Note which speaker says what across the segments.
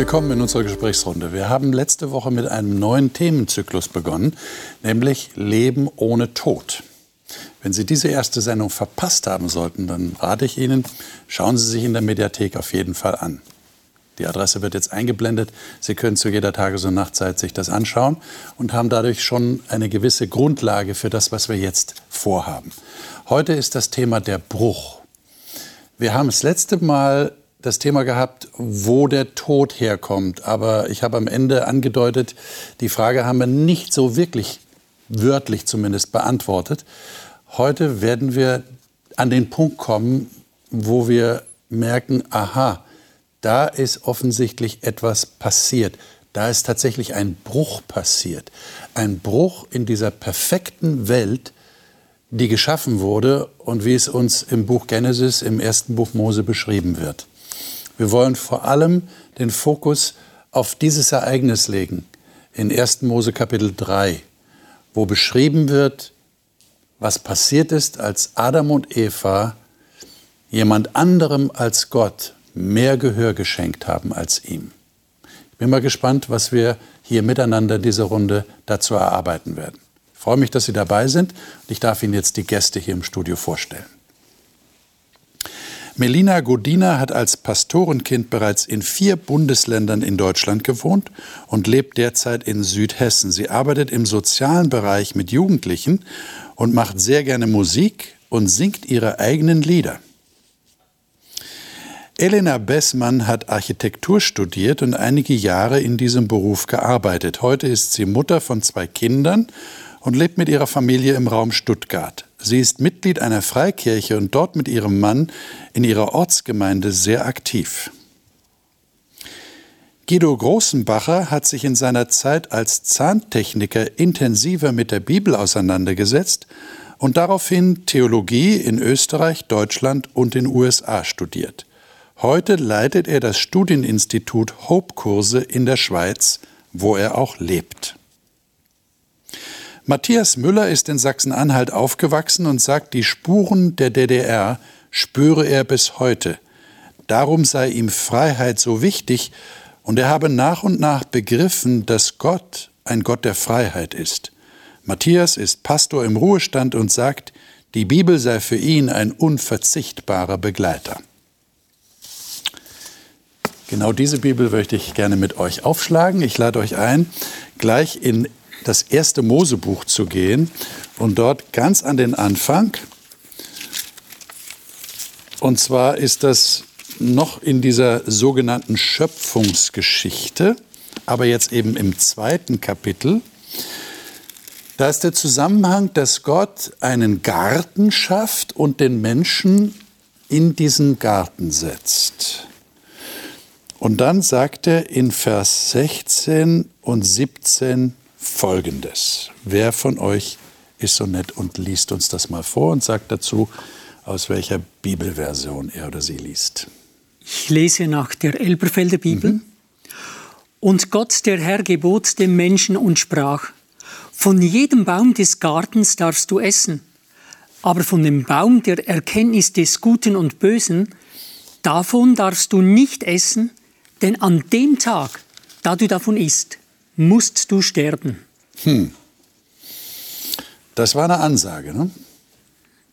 Speaker 1: Willkommen in unserer Gesprächsrunde. Wir haben letzte Woche mit einem neuen Themenzyklus begonnen, nämlich Leben ohne Tod. Wenn Sie diese erste Sendung verpasst haben sollten, dann rate ich Ihnen, schauen Sie sich in der Mediathek auf jeden Fall an. Die Adresse wird jetzt eingeblendet. Sie können zu jeder Tages- und Nachtzeit sich das anschauen und haben dadurch schon eine gewisse Grundlage für das, was wir jetzt vorhaben. Heute ist das Thema der Bruch. Wir haben das letzte Mal das Thema gehabt, wo der Tod herkommt. Aber ich habe am Ende angedeutet, die Frage haben wir nicht so wirklich wörtlich zumindest beantwortet. Heute werden wir an den Punkt kommen, wo wir merken, aha, da ist offensichtlich etwas passiert. Da ist tatsächlich ein Bruch passiert. Ein Bruch in dieser perfekten Welt, die geschaffen wurde und wie es uns im Buch Genesis, im ersten Buch Mose beschrieben wird. Wir wollen vor allem den Fokus auf dieses Ereignis legen in 1. Mose Kapitel 3, wo beschrieben wird, was passiert ist, als Adam und Eva jemand anderem als Gott mehr Gehör geschenkt haben als ihm. Ich bin mal gespannt, was wir hier miteinander diese Runde dazu erarbeiten werden. Ich freue mich, dass Sie dabei sind und ich darf Ihnen jetzt die Gäste hier im Studio vorstellen. Melina Godina hat als Pastorenkind bereits in vier Bundesländern in Deutschland gewohnt und lebt derzeit in Südhessen. Sie arbeitet im sozialen Bereich mit Jugendlichen und macht sehr gerne Musik und singt ihre eigenen Lieder. Elena Bessmann hat Architektur studiert und einige Jahre in diesem Beruf gearbeitet. Heute ist sie Mutter von zwei Kindern und lebt mit ihrer Familie im Raum Stuttgart. Sie ist Mitglied einer Freikirche und dort mit ihrem Mann in ihrer Ortsgemeinde sehr aktiv. Guido Großenbacher hat sich in seiner Zeit als Zahntechniker intensiver mit der Bibel auseinandergesetzt und daraufhin Theologie in Österreich, Deutschland und den USA studiert. Heute leitet er das Studieninstitut Hope-Kurse in der Schweiz, wo er auch lebt. Matthias Müller ist in Sachsen-Anhalt aufgewachsen und sagt, die Spuren der DDR spüre er bis heute. Darum sei ihm Freiheit so wichtig und er habe nach und nach begriffen, dass Gott ein Gott der Freiheit ist. Matthias ist Pastor im Ruhestand und sagt, die Bibel sei für ihn ein unverzichtbarer Begleiter. Genau diese Bibel möchte ich gerne mit euch aufschlagen. Ich lade euch ein, gleich in das erste Mosebuch zu gehen und dort ganz an den Anfang. Und zwar ist das noch in dieser sogenannten Schöpfungsgeschichte, aber jetzt eben im zweiten Kapitel. Da ist der Zusammenhang, dass Gott einen Garten schafft und den Menschen in diesen Garten setzt. Und dann sagt er in Vers 16 und 17, Folgendes. Wer von euch ist so nett und liest uns das mal vor und sagt dazu, aus welcher Bibelversion er oder sie liest.
Speaker 2: Ich lese nach der Elberfelder Bibel. Mhm. Und Gott, der Herr, gebot dem Menschen und sprach, von jedem Baum des Gartens darfst du essen, aber von dem Baum der Erkenntnis des Guten und Bösen, davon darfst du nicht essen, denn an dem Tag, da du davon isst, musst du sterben. Hm.
Speaker 1: Das war eine Ansage. Ne?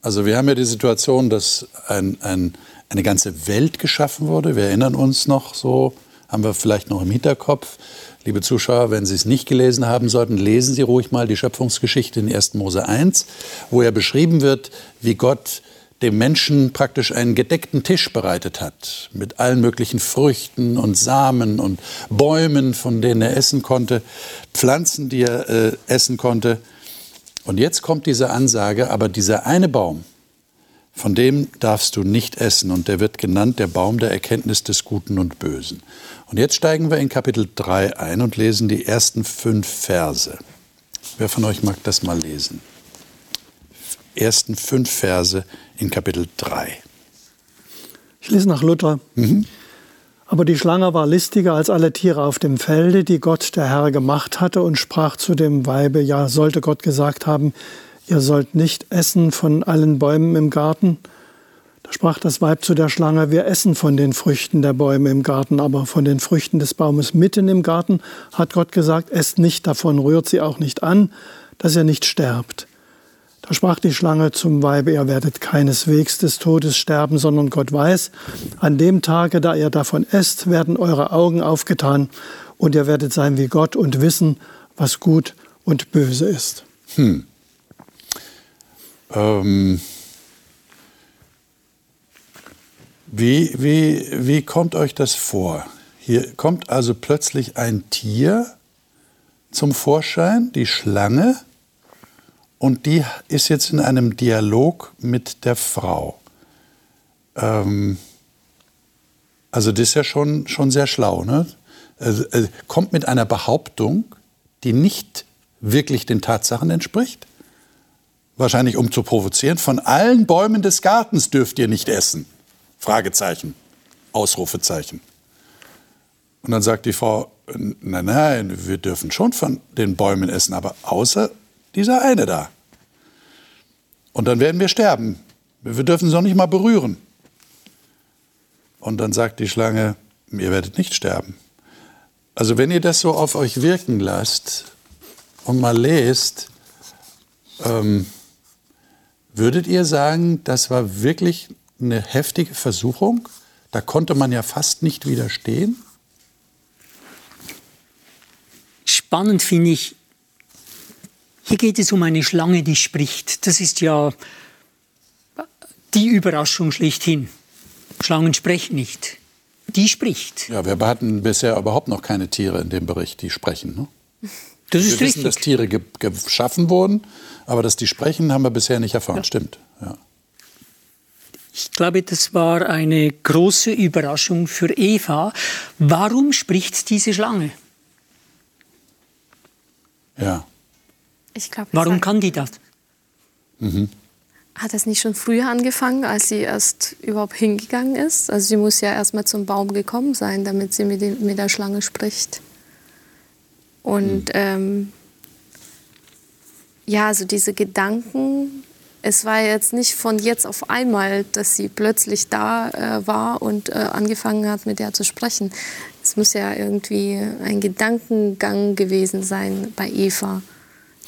Speaker 1: Also wir haben ja die Situation, dass ein, ein, eine ganze Welt geschaffen wurde. Wir erinnern uns noch so, haben wir vielleicht noch im Hinterkopf. Liebe Zuschauer, wenn Sie es nicht gelesen haben sollten, lesen Sie ruhig mal die Schöpfungsgeschichte in 1. Mose 1, wo ja beschrieben wird, wie Gott dem Menschen praktisch einen gedeckten Tisch bereitet hat, mit allen möglichen Früchten und Samen und Bäumen, von denen er essen konnte, Pflanzen, die er äh, essen konnte. Und jetzt kommt diese Ansage, aber dieser eine Baum, von dem darfst du nicht essen. Und der wird genannt der Baum der Erkenntnis des Guten und Bösen. Und jetzt steigen wir in Kapitel 3 ein und lesen die ersten fünf Verse. Wer von euch mag das mal lesen? ersten fünf Verse in Kapitel 3.
Speaker 3: Ich lese nach Luther. Mhm. Aber die Schlange war listiger als alle Tiere auf dem Felde, die Gott der Herr gemacht hatte, und sprach zu dem Weibe, ja, sollte Gott gesagt haben, ihr sollt nicht essen von allen Bäumen im Garten. Da sprach das Weib zu der Schlange, wir essen von den Früchten der Bäume im Garten, aber von den Früchten des Baumes mitten im Garten hat Gott gesagt, esst nicht davon, rührt sie auch nicht an, dass ihr nicht sterbt. Da sprach die Schlange zum Weibe, ihr werdet keineswegs des Todes sterben, sondern Gott weiß, an dem Tage, da ihr davon esst, werden eure Augen aufgetan und ihr werdet sein wie Gott und wissen, was gut und böse ist. Hm.
Speaker 1: Ähm Wie, wie, wie kommt euch das vor? Hier kommt also plötzlich ein Tier zum Vorschein, die Schlange, und die ist jetzt in einem Dialog mit der Frau. Ähm, also das ist ja schon, schon sehr schlau. Ne? Also, also kommt mit einer Behauptung, die nicht wirklich den Tatsachen entspricht. Wahrscheinlich um zu provozieren. Von allen Bäumen des Gartens dürft ihr nicht essen. Fragezeichen, Ausrufezeichen. Und dann sagt die Frau, nein, nein, wir dürfen schon von den Bäumen essen, aber außer dieser eine da. Und dann werden wir sterben. Wir dürfen sie noch nicht mal berühren. Und dann sagt die Schlange, ihr werdet nicht sterben. Also wenn ihr das so auf euch wirken lasst und mal lest, ähm, würdet ihr sagen, das war wirklich eine heftige Versuchung. Da konnte man ja fast nicht widerstehen.
Speaker 2: Spannend finde ich, hier geht es um eine Schlange, die spricht. Das ist ja die Überraschung schlechthin. Schlangen sprechen nicht. Die spricht.
Speaker 1: Ja, wir hatten bisher überhaupt noch keine Tiere in dem Bericht, die sprechen. Ne?
Speaker 2: Das ist
Speaker 1: wir wissen,
Speaker 2: richtig.
Speaker 1: dass Tiere ge geschaffen wurden, aber dass die sprechen, haben wir bisher nicht erfahren. Ja. Stimmt. Ja.
Speaker 2: Ich glaube, das war eine große Überraschung für Eva. Warum spricht diese Schlange?
Speaker 1: Ja.
Speaker 4: Ich glaub,
Speaker 2: Warum kann die das?
Speaker 4: Mhm. Hat es nicht schon früher angefangen, als sie erst überhaupt hingegangen ist? Also sie muss ja erst mal zum Baum gekommen sein, damit sie mit, dem, mit der Schlange spricht. Und mhm. ähm, ja, also diese Gedanken, es war jetzt nicht von jetzt auf einmal, dass sie plötzlich da äh, war und äh, angefangen hat, mit der zu sprechen. Es muss ja irgendwie ein Gedankengang gewesen sein bei Eva,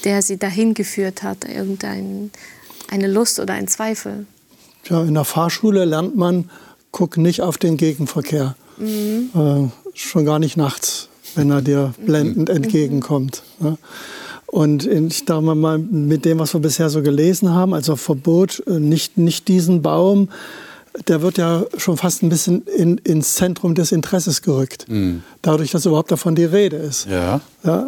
Speaker 4: der sie dahin geführt hat, irgendeine Lust oder ein Zweifel.
Speaker 3: Ja, in der Fahrschule lernt man, guck nicht auf den Gegenverkehr. Mhm. Äh, schon gar nicht nachts, wenn er dir blendend mhm. entgegenkommt. Ne? Und ich darf mal mit dem, was wir bisher so gelesen haben, also Verbot, äh, nicht, nicht diesen Baum, der wird ja schon fast ein bisschen in, ins Zentrum des Interesses gerückt. Mhm. Dadurch, dass überhaupt davon die Rede ist.
Speaker 1: Ja.
Speaker 3: ja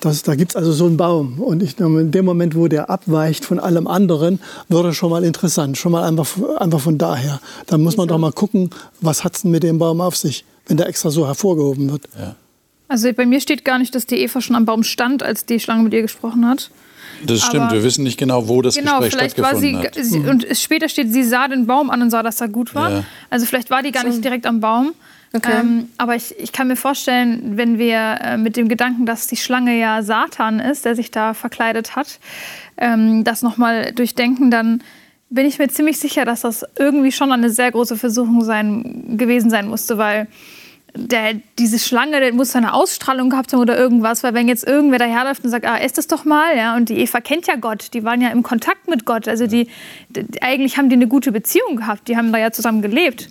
Speaker 3: das, da gibt es also so einen Baum. Und ich, in dem Moment, wo der abweicht von allem anderen, wird er schon mal interessant. Schon mal einfach, einfach von daher. Dann muss man doch mal gucken, was hat es denn mit dem Baum auf sich, wenn der extra so hervorgehoben wird.
Speaker 5: Ja. Also bei mir steht gar nicht, dass die Eva schon am Baum stand, als die Schlange mit ihr gesprochen hat.
Speaker 1: Das stimmt, Aber wir wissen nicht genau, wo das genau, Gespräch vielleicht stattgefunden
Speaker 5: war sie, hat. und später steht, sie sah den Baum an und sah, dass er gut war. Ja. Also vielleicht war die gar nicht direkt am Baum. Okay. Ähm, aber ich, ich kann mir vorstellen, wenn wir äh, mit dem Gedanken, dass die Schlange ja Satan ist, der sich da verkleidet hat, ähm, das nochmal durchdenken, dann bin ich mir ziemlich sicher, dass das irgendwie schon eine sehr große Versuchung sein, gewesen sein musste, weil der, diese Schlange, der muss eine Ausstrahlung gehabt haben oder irgendwas, weil wenn jetzt irgendwer daherläuft und sagt, ah, esst das doch mal, ja, und die Eva kennt ja Gott, die waren ja im Kontakt mit Gott, also die, die, eigentlich haben die eine gute Beziehung gehabt, die haben da ja zusammen gelebt.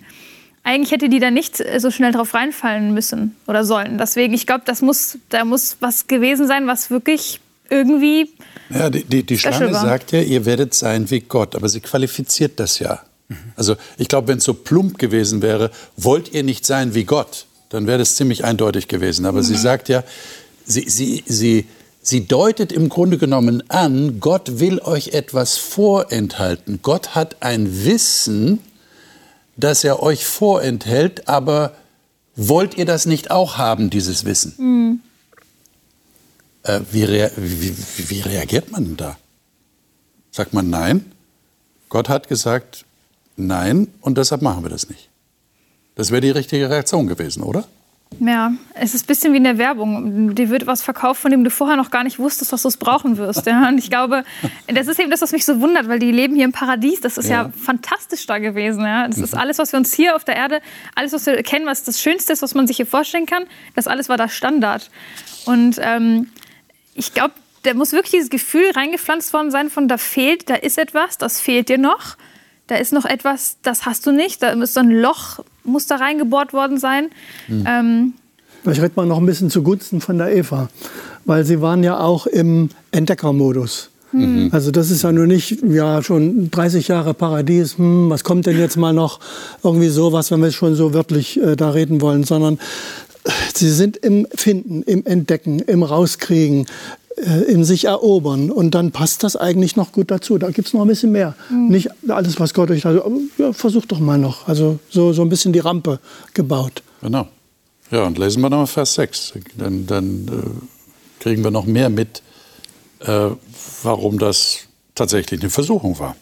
Speaker 5: Eigentlich hätte die da nicht so schnell drauf reinfallen müssen oder sollen. Deswegen, ich glaube, das muss, da muss was gewesen sein, was wirklich irgendwie.
Speaker 1: Ja, die, die, die Schlange war. sagt ja, ihr werdet sein wie Gott, aber sie qualifiziert das ja. Also ich glaube, wenn es so plump gewesen wäre, wollt ihr nicht sein wie Gott, dann wäre das ziemlich eindeutig gewesen. Aber mhm. sie sagt ja, sie, sie, sie, sie deutet im Grunde genommen an, Gott will euch etwas vorenthalten. Gott hat ein Wissen, das er euch vorenthält, aber wollt ihr das nicht auch haben, dieses Wissen? Mhm. Äh, wie, rea wie, wie reagiert man denn da? Sagt man nein? Gott hat gesagt nein und deshalb machen wir das nicht. Das wäre die richtige Reaktion gewesen, oder?
Speaker 5: Ja, es ist ein bisschen wie in der Werbung. Dir wird was verkauft, von dem du vorher noch gar nicht wusstest, dass du es brauchen wirst. Ja? Und ich glaube, das ist eben das, was mich so wundert, weil die leben hier im Paradies. Das ist ja, ja fantastisch da gewesen. Ja? Das ist mhm. alles, was wir uns hier auf der Erde, alles, was wir kennen, was das Schönste ist, was man sich hier vorstellen kann, das alles war da Standard. Und ähm, ich glaube, da muss wirklich dieses Gefühl reingepflanzt worden sein von, da fehlt, da ist etwas, das fehlt dir noch. Da ist noch etwas, das hast du nicht. Da ist so ein Loch, muss da reingebohrt worden sein. Mhm. Ähm,
Speaker 3: ich rede mal noch ein bisschen zugunsten von der Eva, weil sie waren ja auch im Entdeckermodus. Mhm. Also das ist ja nur nicht ja schon 30 Jahre Paradies. Hm, was kommt denn jetzt mal noch irgendwie sowas, wenn wir schon so wörtlich äh, da reden wollen, sondern sie sind im Finden, im Entdecken, im Rauskriegen, in sich erobern. Und dann passt das eigentlich noch gut dazu. Da gibt es noch ein bisschen mehr. Mhm. Nicht alles, was Gott euch da, ja, versucht doch mal noch. Also so, so ein bisschen die Rampe gebaut.
Speaker 1: Genau. Ja, und lesen wir nochmal Vers 6. Dann, dann äh, kriegen wir noch mehr mit, äh, warum das tatsächlich eine Versuchung war.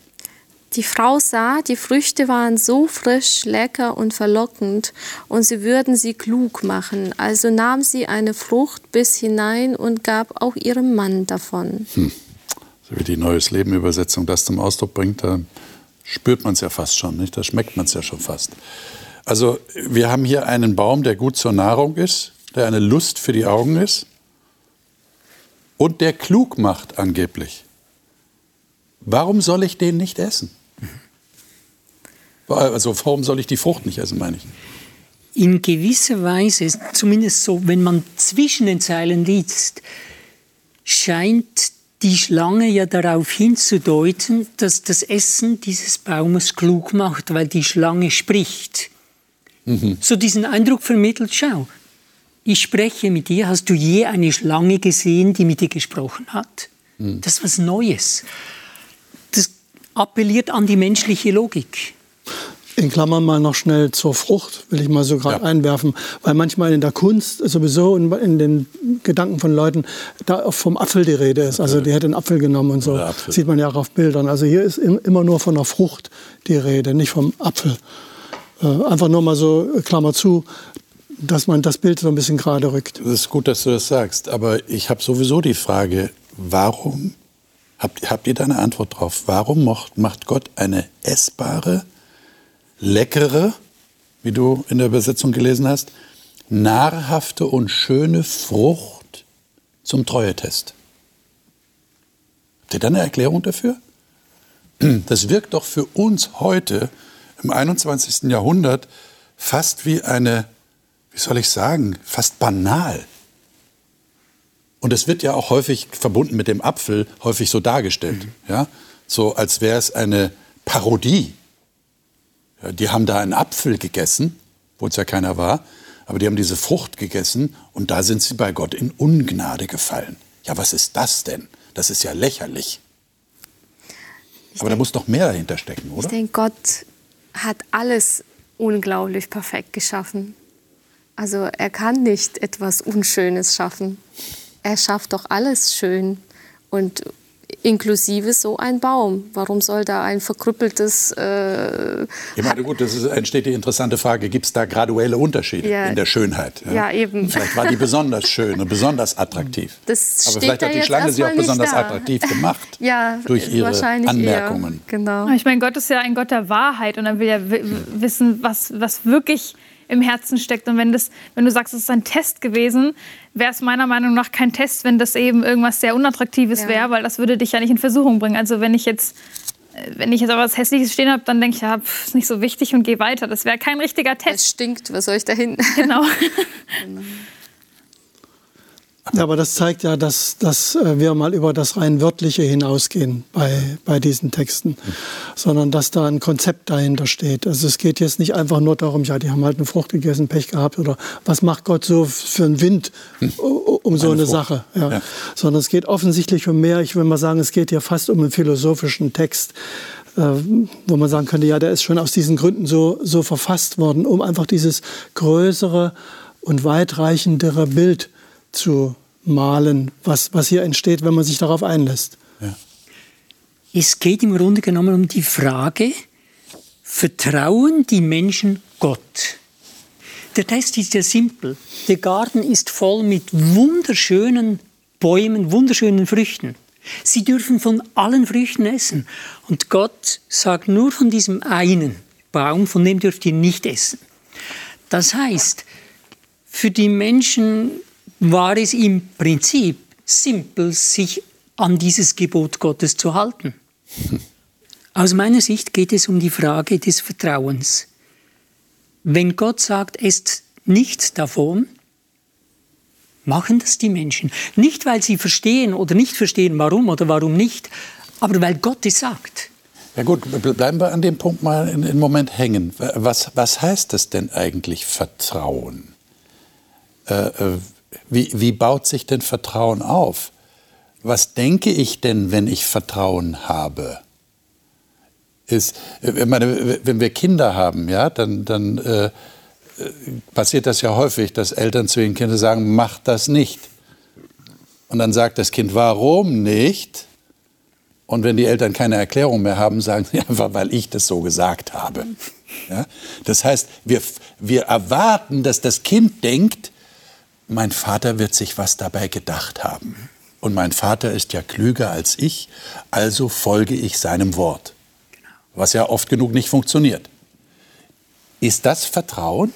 Speaker 4: Die Frau sah, die Früchte waren so frisch, lecker und verlockend, und sie würden sie klug machen. Also nahm sie eine Frucht bis hinein und gab auch ihrem Mann davon. Hm.
Speaker 1: So wie die Neues Leben Übersetzung das zum Ausdruck bringt, da spürt man es ja fast schon, nicht? Da schmeckt man es ja schon fast. Also wir haben hier einen Baum, der gut zur Nahrung ist, der eine Lust für die Augen ist und der klug macht angeblich. Warum soll ich den nicht essen? Also warum soll ich die Frucht nicht essen, meine ich?
Speaker 2: In gewisser Weise, zumindest so, wenn man zwischen den Zeilen liest, scheint die Schlange ja darauf hinzudeuten, dass das Essen dieses Baumes klug macht, weil die Schlange spricht. Mhm. So diesen Eindruck vermittelt, schau, ich spreche mit dir, hast du je eine Schlange gesehen, die mit dir gesprochen hat? Mhm. Das ist was Neues. Das appelliert an die menschliche Logik.
Speaker 3: In Klammern mal noch schnell zur Frucht, will ich mal so gerade ja. einwerfen, weil manchmal in der Kunst sowieso in, in, den Gedanken von Leuten da vom Apfel die Rede ist. Also die hätte einen Apfel genommen und so. Sieht man ja auch auf Bildern. Also hier ist immer nur von der Frucht die Rede, nicht vom Apfel. Äh, einfach nur mal so, äh, Klammer zu, dass man das Bild so ein bisschen gerade rückt.
Speaker 1: Es ist gut, dass du das sagst, aber ich habe sowieso die Frage, warum, habt, habt ihr da eine Antwort drauf, warum macht Gott eine essbare, leckere, wie du in der Übersetzung gelesen hast, nahrhafte und schöne Frucht zum Treuetest? Habt ihr da eine Erklärung dafür? Das wirkt doch für uns heute im 21. Jahrhundert fast wie eine, wie soll ich sagen, fast banal. Und es wird ja auch häufig verbunden mit dem Apfel, häufig so dargestellt. Mhm. Ja? So als wäre es eine Parodie. Ja, die haben da einen Apfel gegessen, wo es ja keiner war, aber die haben diese Frucht gegessen und da sind sie bei Gott in Ungnade gefallen. Ja, was ist das denn? Das ist ja lächerlich. Ich aber denk, da muss doch mehr dahinter stecken, oder?
Speaker 4: Ich denke, Gott hat alles unglaublich perfekt geschaffen. Also er kann nicht etwas Unschönes schaffen. Er schafft doch alles schön. Und inklusive so ein Baum. Warum soll da ein verkrüppeltes... Äh,
Speaker 1: ich meine, gut, das ist, entsteht die interessante Frage, gibt es da graduelle Unterschiede ja, in der Schönheit?
Speaker 4: Ja? ja? eben.
Speaker 1: Vielleicht war die besonders schön und besonders attraktiv.
Speaker 4: Das
Speaker 1: Aber vielleicht hat die Schlange sie auch besonders da. attraktiv gemacht
Speaker 4: ja,
Speaker 1: durch ihre Anmerkungen. Eher.
Speaker 5: Genau. Ich meine, Gott ist ja ein Gott der Wahrheit und er will ja wissen, was, was wirklich im Herzen steckt. Und wenn, das, wenn du sagst, es ist ein Test gewesen, wäre es meiner Meinung nach kein Test, wenn das eben irgendwas sehr Unattraktives ja. wäre, weil das würde dich ja nicht in Versuchung bringen. Also wenn ich jetzt äh, wenn ich jetzt aber was Hässliches stehen habe, dann denke ich, ja, pff, ist nicht so wichtig und gehe weiter. Das wäre kein richtiger Test.
Speaker 4: Es stinkt, was soll ich da hinten?
Speaker 5: Genau.
Speaker 3: genau. Ja, aber das zeigt ja, dass, dass äh, wir mal über das rein Wörtliche hinausgehen bei, bei diesen Texten, sondern dass da ein Konzept dahinter steht. Also es geht jetzt nicht einfach nur darum, ja, die haben halt eine Frucht gegessen, Pech gehabt oder was macht Gott so für einen Wind hm. um so eine, eine Sache. Ja. ja. Sondern es geht offensichtlich um mehr. Ich will mal sagen, es geht hier fast um einen philosophischen Text äh, wo man sagen könnte, ja, der ist schon aus diesen Gründen so, so verfasst worden, um einfach dieses größere und weitreichendere Bild zu malen, was, was hier entsteht, wenn man sich darauf einlässt.
Speaker 2: Es geht im Grunde genommen um die Frage, vertrauen die Menschen Gott? Der Test ist ja simpel. Der Garten ist voll mit wunderschönen Bäumen, wunderschönen Früchten. Sie dürfen von allen Früchten essen. Und Gott sagt nur von diesem einen Baum, von dem dürft ihr nicht essen. Das heißt, für die Menschen war es im Prinzip simpel, sich an dieses Gebot Gottes zu halten. Aus meiner Sicht geht es um die Frage des Vertrauens. Wenn Gott sagt, esst nichts davon, machen das die Menschen. Nicht, weil sie verstehen oder nicht verstehen, warum oder warum nicht, aber weil Gott es sagt.
Speaker 1: Ja gut, bleiben wir an dem Punkt mal einen Moment hängen. Was, was heißt das denn eigentlich Vertrauen? Äh, äh, wie, wie baut sich denn Vertrauen auf? Was denke ich denn, wenn ich Vertrauen habe? Ist, ich meine, wenn wir Kinder haben, ja, dann, dann äh, passiert das ja häufig, dass Eltern zu ihren Kindern sagen, mach das nicht. Und dann sagt das Kind, warum nicht? Und wenn die Eltern keine Erklärung mehr haben, sagen sie einfach, weil ich das so gesagt habe. Ja? Das heißt, wir, wir erwarten, dass das Kind denkt, mein Vater wird sich was dabei gedacht haben. Und mein Vater ist ja klüger als ich, also folge ich seinem Wort. Was ja oft genug nicht funktioniert. Ist das Vertrauen?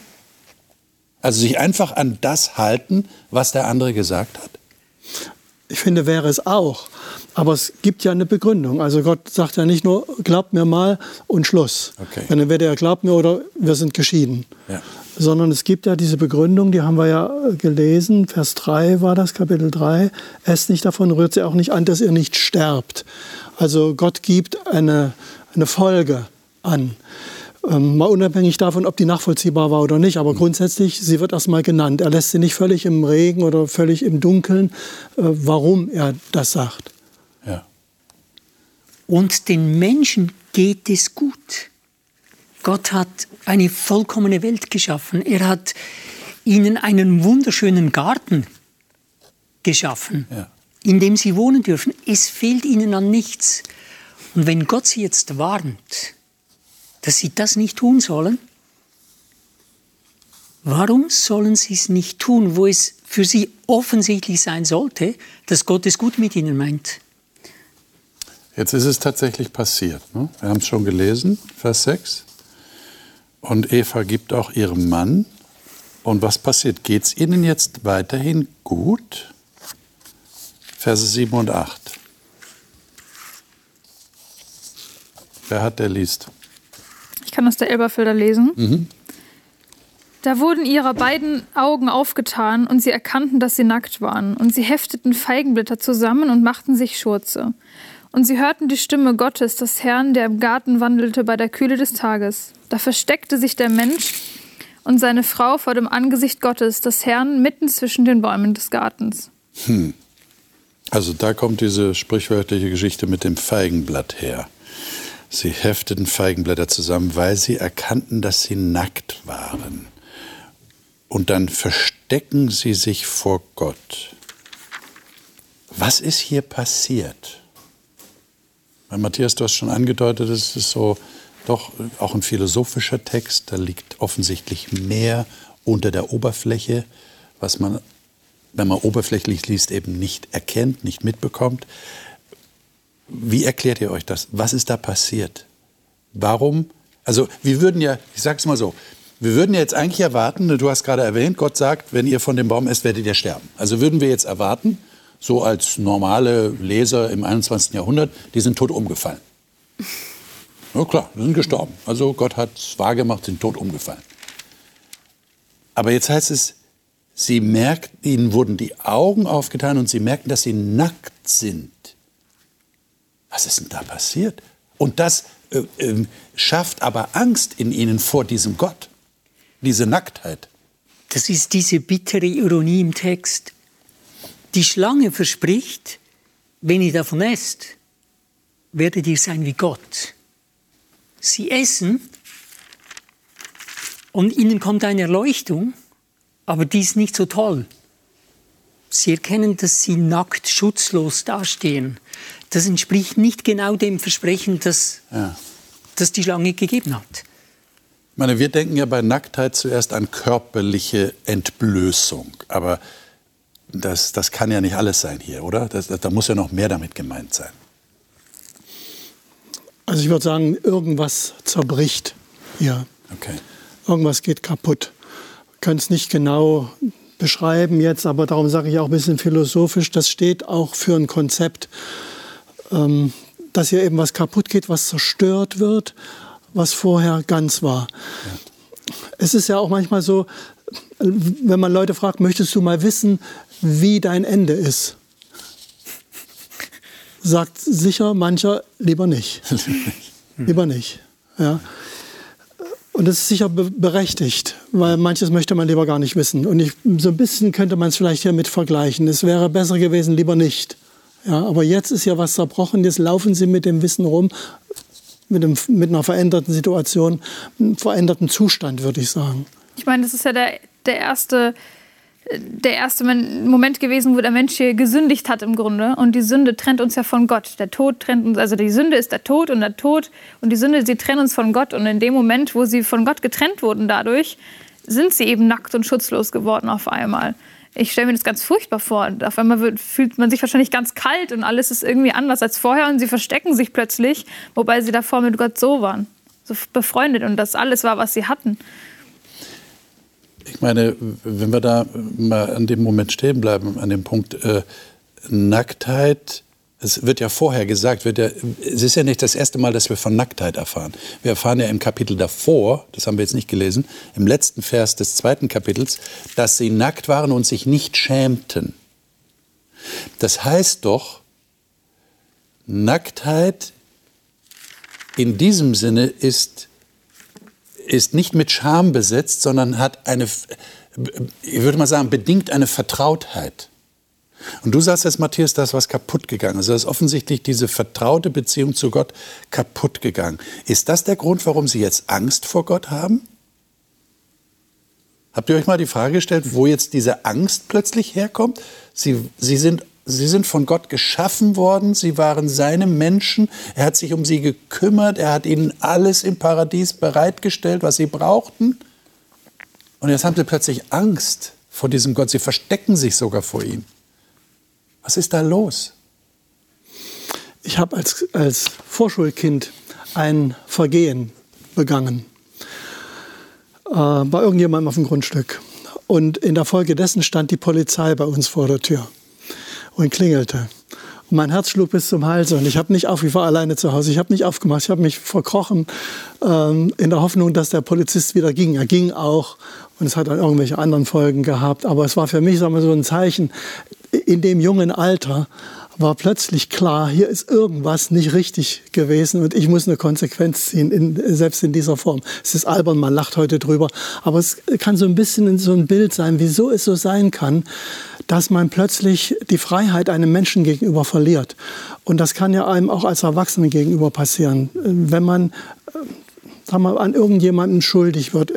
Speaker 1: Also sich einfach an das halten, was der andere gesagt hat?
Speaker 3: Ich finde, wäre es auch. Aber es gibt ja eine Begründung. Also Gott sagt ja nicht nur, glaubt mir mal und Schluss. Okay. Dann wird er, glaubt mir oder wir sind geschieden. Ja. Sondern es gibt ja diese Begründung, die haben wir ja gelesen, Vers 3 war das, Kapitel 3. Esst nicht davon, rührt sie auch nicht an, dass ihr nicht sterbt. Also Gott gibt eine, eine Folge an. Ähm, mal unabhängig davon, ob die nachvollziehbar war oder nicht, aber mhm. grundsätzlich, sie wird erstmal genannt. Er lässt sie nicht völlig im Regen oder völlig im Dunkeln, äh, warum er das sagt. Ja.
Speaker 2: Und den Menschen geht es gut. Gott hat eine vollkommene Welt geschaffen. Er hat ihnen einen wunderschönen Garten geschaffen, ja. in dem sie wohnen dürfen. Es fehlt ihnen an nichts. Und wenn Gott sie jetzt warnt, dass sie das nicht tun sollen? Warum sollen sie es nicht tun, wo es für sie offensichtlich sein sollte, dass Gott es gut mit ihnen meint?
Speaker 1: Jetzt ist es tatsächlich passiert. Ne? Wir haben es schon gelesen, Vers 6. Und Eva gibt auch ihrem Mann. Und was passiert? Geht es ihnen jetzt weiterhin gut? Verse 7 und 8. Wer hat, der liest
Speaker 5: kann aus der Elberfelder lesen. Mhm. Da wurden ihre beiden Augen aufgetan und sie erkannten, dass sie nackt waren. Und sie hefteten Feigenblätter zusammen und machten sich Schurze. Und sie hörten die Stimme Gottes, des Herrn, der im Garten wandelte bei der Kühle des Tages. Da versteckte sich der Mensch und seine Frau vor dem Angesicht Gottes, des Herrn, mitten zwischen den Bäumen des Gartens. Hm.
Speaker 1: Also da kommt diese sprichwörtliche Geschichte mit dem Feigenblatt her. Sie hefteten Feigenblätter zusammen, weil sie erkannten, dass sie nackt waren. Und dann verstecken sie sich vor Gott. Was ist hier passiert? Weil Matthias, du hast schon angedeutet, es ist so doch auch ein philosophischer Text. Da liegt offensichtlich mehr unter der Oberfläche, was man, wenn man oberflächlich liest, eben nicht erkennt, nicht mitbekommt. Wie erklärt ihr euch das? Was ist da passiert? Warum? Also wir würden ja, ich sage es mal so, wir würden ja jetzt eigentlich erwarten, du hast gerade erwähnt, Gott sagt, wenn ihr von dem Baum esst, werdet ihr sterben. Also würden wir jetzt erwarten, so als normale Leser im 21. Jahrhundert, die sind tot umgefallen. Ja klar, die sind gestorben. Also Gott hat es wahrgemacht, sind tot umgefallen. Aber jetzt heißt es, sie merkten, ihnen wurden die Augen aufgetan und sie merkten, dass sie nackt sind. Was ist denn da passiert? Und das äh, äh, schafft aber Angst in ihnen vor diesem Gott, diese Nacktheit.
Speaker 2: Das ist diese bittere Ironie im Text. Die Schlange verspricht, wenn ihr davon esst, werdet ihr sein wie Gott. Sie essen und ihnen kommt eine Erleuchtung, aber die ist nicht so toll. Sie erkennen, dass sie nackt, schutzlos dastehen das entspricht nicht genau dem Versprechen, das, ja. das die Schlange gegeben hat.
Speaker 1: Ich meine, wir denken ja bei Nacktheit zuerst an körperliche Entblößung. Aber das, das kann ja nicht alles sein hier, oder? Das, da muss ja noch mehr damit gemeint sein.
Speaker 3: Also ich würde sagen, irgendwas zerbricht hier.
Speaker 1: Okay.
Speaker 3: Irgendwas geht kaputt. Wir können es nicht genau beschreiben jetzt, aber darum sage ich auch ein bisschen philosophisch, das steht auch für ein Konzept, ähm, dass hier eben was kaputt geht, was zerstört wird, was vorher ganz war. Ja. Es ist ja auch manchmal so, wenn man Leute fragt, möchtest du mal wissen, wie dein Ende ist? Sagt sicher mancher lieber nicht. lieber nicht. Ja. Und das ist sicher berechtigt, weil manches möchte man lieber gar nicht wissen. Und ich, so ein bisschen könnte man es vielleicht hier mit vergleichen. Es wäre besser gewesen, lieber nicht. Ja, aber jetzt ist ja was zerbrochen, jetzt laufen sie mit dem Wissen rum, mit, dem, mit einer veränderten Situation, einem veränderten Zustand, würde ich sagen.
Speaker 5: Ich meine, das ist ja der, der erste der erste Moment gewesen, wo der Mensch hier gesündigt hat im Grunde. Und die Sünde trennt uns ja von Gott. Der Tod trennt uns, also die Sünde ist der Tod und der Tod und die Sünde, sie trennt uns von Gott. Und in dem Moment, wo sie von Gott getrennt wurden dadurch, sind sie eben nackt und schutzlos geworden auf einmal. Ich stelle mir das ganz furchtbar vor. Auf einmal wird, fühlt man sich wahrscheinlich ganz kalt und alles ist irgendwie anders als vorher und sie verstecken sich plötzlich, wobei sie davor mit Gott so waren, so befreundet und das alles war, was sie hatten.
Speaker 1: Ich meine, wenn wir da mal an dem Moment stehen bleiben, an dem Punkt äh, Nacktheit, es wird ja vorher gesagt, wird ja, es ist ja nicht das erste Mal, dass wir von Nacktheit erfahren. Wir erfahren ja im Kapitel davor, das haben wir jetzt nicht gelesen, im letzten Vers des zweiten Kapitels, dass sie nackt waren und sich nicht schämten. Das heißt doch, Nacktheit in diesem Sinne ist ist nicht mit Scham besetzt, sondern hat eine, ich würde mal sagen, bedingt eine Vertrautheit. Und du sagst jetzt, Matthias, da ist was kaputt gegangen. Also ist offensichtlich diese vertraute Beziehung zu Gott kaputt gegangen. Ist das der Grund, warum Sie jetzt Angst vor Gott haben? Habt ihr euch mal die Frage gestellt, wo jetzt diese Angst plötzlich herkommt? Sie, Sie sind Sie sind von Gott geschaffen worden, sie waren seine Menschen, er hat sich um sie gekümmert, er hat ihnen alles im Paradies bereitgestellt, was sie brauchten. Und jetzt haben sie plötzlich Angst vor diesem Gott, sie verstecken sich sogar vor ihm. Was ist da los?
Speaker 3: Ich habe als, als Vorschulkind ein Vergehen begangen äh, bei irgendjemandem auf dem Grundstück. Und in der Folge dessen stand die Polizei bei uns vor der Tür und klingelte. Und mein Herz schlug bis zum Hals und ich habe nicht auf, ich war alleine zu Hause, ich habe nicht aufgemacht, ich habe mich verkrochen ähm, in der Hoffnung, dass der Polizist wieder ging. Er ging auch. Und es hat dann irgendwelche anderen Folgen gehabt, aber es war für mich sagen wir, so ein Zeichen in dem jungen Alter, war plötzlich klar, hier ist irgendwas nicht richtig gewesen und ich muss eine Konsequenz ziehen, in, selbst in dieser Form. Es ist albern, man lacht heute drüber, aber es kann so ein bisschen so ein Bild sein, wieso es so sein kann, dass man plötzlich die Freiheit einem Menschen gegenüber verliert. Und das kann ja einem auch als Erwachsenen gegenüber passieren. Wenn man wir, an irgendjemanden schuldig wird,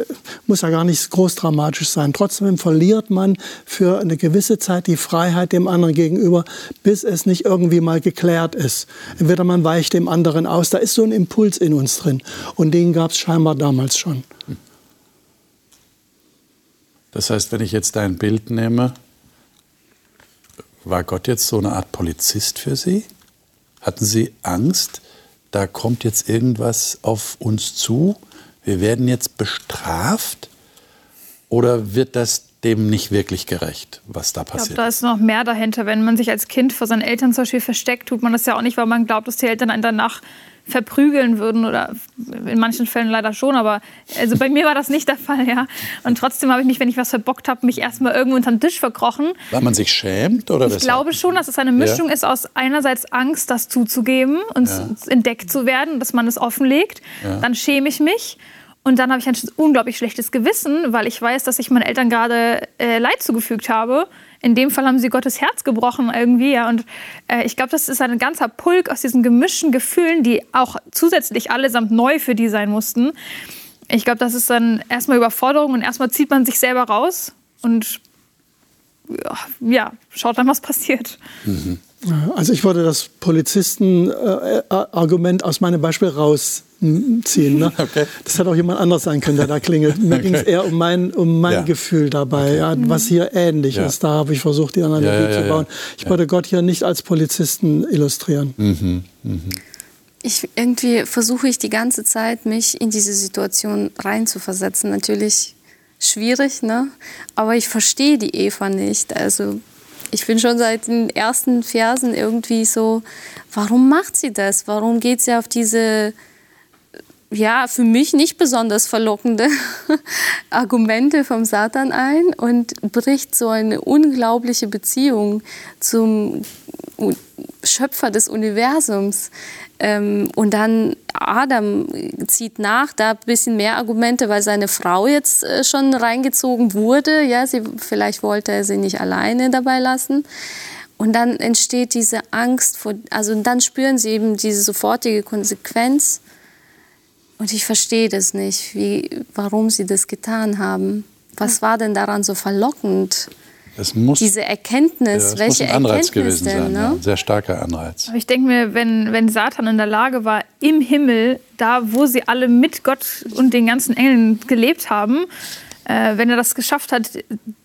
Speaker 3: muss ja gar nicht groß dramatisch sein. Trotzdem verliert man für eine gewisse Zeit die Freiheit dem anderen gegenüber, bis es nicht irgendwie mal geklärt ist. Entweder man weicht dem anderen aus, da ist so ein Impuls in uns drin. Und den gab es scheinbar damals schon.
Speaker 1: Das heißt, wenn ich jetzt dein Bild nehme, war Gott jetzt so eine Art Polizist für Sie? Hatten Sie Angst, da kommt jetzt irgendwas auf uns zu, wir werden jetzt bestraft? Oder wird das dem nicht wirklich gerecht, was da passiert? Ich
Speaker 5: glaube, da ist noch mehr dahinter. Wenn man sich als Kind vor seinen Eltern zum Beispiel versteckt, tut man das ja auch nicht, weil man glaubt, dass die Eltern einen danach verprügeln würden oder in manchen Fällen leider schon, aber also bei mir war das nicht der Fall, ja. Und trotzdem habe ich mich, wenn ich was verbockt habe, mich erstmal irgendwo unter den Tisch verkrochen.
Speaker 1: Weil man sich schämt oder
Speaker 5: Ich weshalb? glaube schon, dass es eine Mischung ja. ist aus einerseits Angst, das zuzugeben und ja. entdeckt zu werden, dass man es offenlegt. Ja. Dann schäme ich mich. Und dann habe ich ein unglaublich schlechtes Gewissen, weil ich weiß, dass ich meinen Eltern gerade äh, Leid zugefügt habe in dem Fall haben sie Gottes Herz gebrochen irgendwie. Ja. Und äh, ich glaube, das ist ein ganzer Pulk aus diesen gemischten Gefühlen, die auch zusätzlich allesamt neu für die sein mussten. Ich glaube, das ist dann erstmal Überforderung und erstmal zieht man sich selber raus und ja, schaut dann, was passiert.
Speaker 1: Mhm.
Speaker 3: Also ich würde das Polizisten-Argument aus meinem Beispiel rausziehen. Ne? Okay. Das hätte auch jemand anders sein können, der da klingelt. Mir okay. ging es eher um mein, um mein ja. Gefühl dabei, okay. ja, was hier ähnlich ja. ist. Da habe ich versucht, die Analogie zu bauen. Ich würde Gott hier nicht als Polizisten illustrieren. Mhm. Mhm.
Speaker 4: Ich, irgendwie versuche ich die ganze Zeit, mich in diese Situation reinzuversetzen. Natürlich schwierig, ne? aber ich verstehe die Eva nicht. Also ich bin schon seit den ersten Versen irgendwie so, warum macht sie das? Warum geht sie auf diese, ja, für mich nicht besonders verlockende Argumente vom Satan ein und bricht so eine unglaubliche Beziehung zum Schöpfer des Universums. Ähm, und dann Adam zieht nach, da ein bisschen mehr Argumente, weil seine Frau jetzt äh, schon reingezogen wurde. Ja, sie, vielleicht wollte er sie nicht alleine dabei lassen. Und dann entsteht diese Angst vor, also dann spüren sie eben diese sofortige Konsequenz. Und ich verstehe das nicht, wie, warum sie das getan haben. Was war denn daran so verlockend?
Speaker 1: Es muss,
Speaker 4: diese Erkenntnis,
Speaker 1: ja,
Speaker 4: welche
Speaker 1: muss ein Anreiz
Speaker 4: Erkenntnis
Speaker 1: gewesen
Speaker 4: denn,
Speaker 1: sein,
Speaker 4: ne?
Speaker 1: ja, ein sehr starker Anreiz.
Speaker 5: Aber ich denke mir, wenn, wenn Satan in der Lage war, im Himmel, da wo sie alle mit Gott und den ganzen Engeln gelebt haben, äh, wenn er das geschafft hat,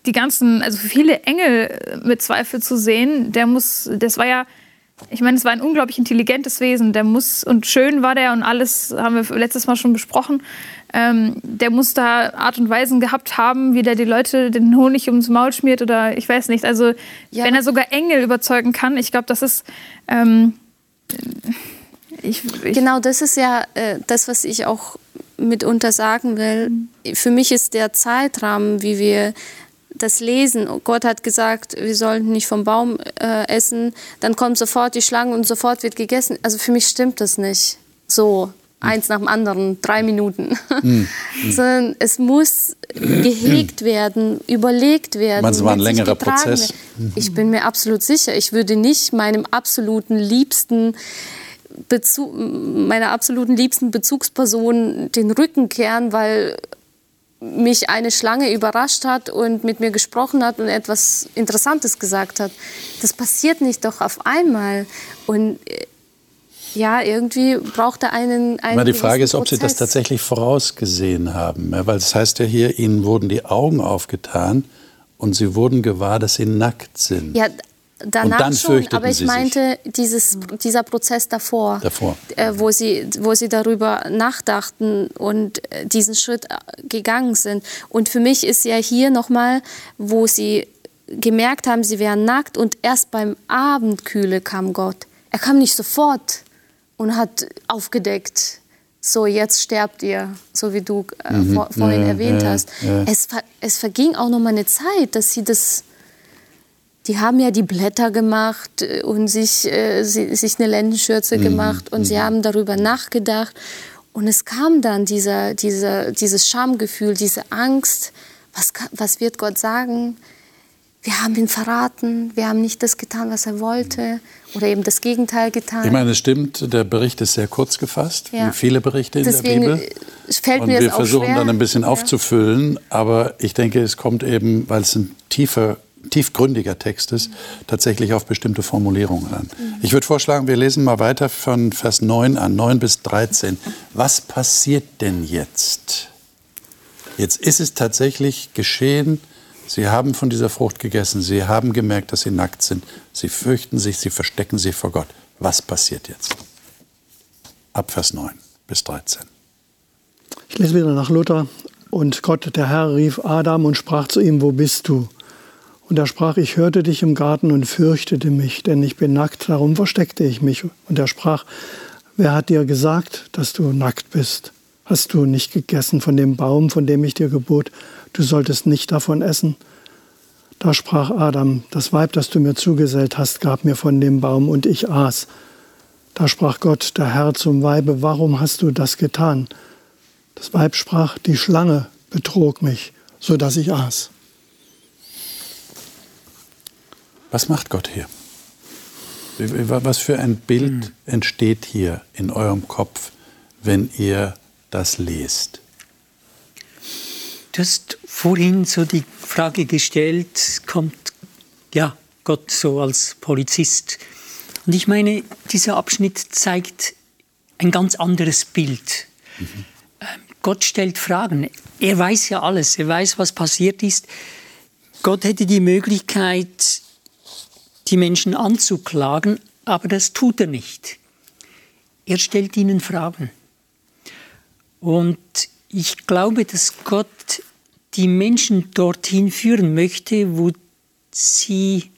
Speaker 5: die ganzen, also viele Engel mit Zweifel zu sehen, der muss, das war ja, ich meine, es war ein unglaublich intelligentes Wesen, der muss, und schön war der und alles haben wir letztes Mal schon besprochen, ähm, der muss da Art und Weisen gehabt haben, wie der die Leute den Honig ums Maul schmiert oder ich weiß nicht. Also ja. wenn er sogar Engel überzeugen kann, ich glaube, das ist ähm,
Speaker 4: ich, ich genau, das ist ja äh, das, was ich auch mitunter sagen will. Für mich ist der Zeitrahmen, wie wir das Lesen. Gott hat gesagt, wir sollen nicht vom Baum äh, essen. Dann kommt sofort die Schlange und sofort wird gegessen. Also für mich stimmt das nicht so eins nach dem anderen, drei Minuten. Mhm. Sondern es muss gehegt werden, überlegt werden.
Speaker 1: Man, es war ein längerer Prozess.
Speaker 4: Ich bin mir absolut sicher, ich würde nicht meinem absoluten liebsten Bezug, meiner absoluten liebsten Bezugsperson den Rücken kehren, weil mich eine Schlange überrascht hat und mit mir gesprochen hat und etwas Interessantes gesagt hat. Das passiert nicht doch auf einmal. Und äh, ja, irgendwie braucht er einen, einen
Speaker 1: Aber Die Frage ist, ob Prozess. Sie das tatsächlich vorausgesehen haben. Weil es das heißt ja hier, Ihnen wurden die Augen aufgetan und Sie wurden gewahr, dass Sie nackt sind.
Speaker 4: Ja, danach dann schon, aber ich meinte dieses, dieser Prozess davor,
Speaker 1: davor.
Speaker 4: Äh, wo, sie, wo sie darüber nachdachten und äh, diesen Schritt äh, gegangen sind. Und für mich ist ja hier nochmal, wo sie gemerkt haben, sie wären nackt und erst beim Abendkühle kam Gott. Er kam nicht sofort und hat aufgedeckt, so jetzt sterbt ihr, so wie du äh, mhm. vor, vorhin ja, erwähnt ja, hast. Ja. Es, es verging auch noch mal eine Zeit, dass sie das, die haben ja die Blätter gemacht äh, und sich, äh, sie, sich eine Lendenschürze mhm. gemacht und mhm. sie haben darüber nachgedacht. Und es kam dann dieser, dieser, dieses Schamgefühl, diese Angst, was, was wird Gott sagen? wir haben ihn verraten, wir haben nicht das getan, was er wollte oder eben das Gegenteil getan.
Speaker 1: Ich meine, es stimmt, der Bericht ist sehr kurz gefasst, ja. wie viele Berichte in Deswegen der Bibel.
Speaker 4: Fällt
Speaker 1: und
Speaker 4: mir
Speaker 1: wir versuchen
Speaker 4: schwer.
Speaker 1: dann ein bisschen ja. aufzufüllen, aber ich denke, es kommt eben, weil es ein tiefer, tiefgründiger Text ist, tatsächlich auf bestimmte Formulierungen an. Ich würde vorschlagen, wir lesen mal weiter von Vers 9 an, 9 bis 13. Was passiert denn jetzt? Jetzt ist es tatsächlich geschehen, Sie haben von dieser Frucht gegessen. Sie haben gemerkt, dass sie nackt sind. Sie fürchten sich, sie verstecken sich vor Gott. Was passiert jetzt? Ab Vers 9 bis 13.
Speaker 3: Ich lese wieder nach Luther. Und Gott, der Herr, rief Adam und sprach zu ihm, wo bist du? Und er sprach, ich hörte dich im Garten und fürchtete mich, denn ich bin nackt, darum versteckte ich mich. Und er sprach, wer hat dir gesagt, dass du nackt bist? Hast du nicht gegessen von dem Baum, von dem ich dir gebot, du solltest nicht davon essen. Da sprach Adam, das Weib, das du mir zugesellt hast, gab mir von dem Baum und ich aß. Da sprach Gott, der Herr zum Weibe, warum hast du das getan? Das Weib sprach, die Schlange betrog mich, so dass ich aß.
Speaker 1: Was macht Gott hier? Was für ein Bild entsteht hier in eurem Kopf, wenn ihr das lest?
Speaker 2: Du hast vorhin so die Frage gestellt, kommt ja Gott so als Polizist Und ich meine, dieser Abschnitt zeigt ein ganz anderes Bild. Mhm. Gott stellt Fragen. Er weiß ja alles. Er weiß, was passiert ist. Gott hätte die Möglichkeit, die Menschen anzuklagen, aber das tut er nicht. Er stellt ihnen Fragen. Und ich glaube, dass Gott die Menschen dorthin führen möchte, wo sie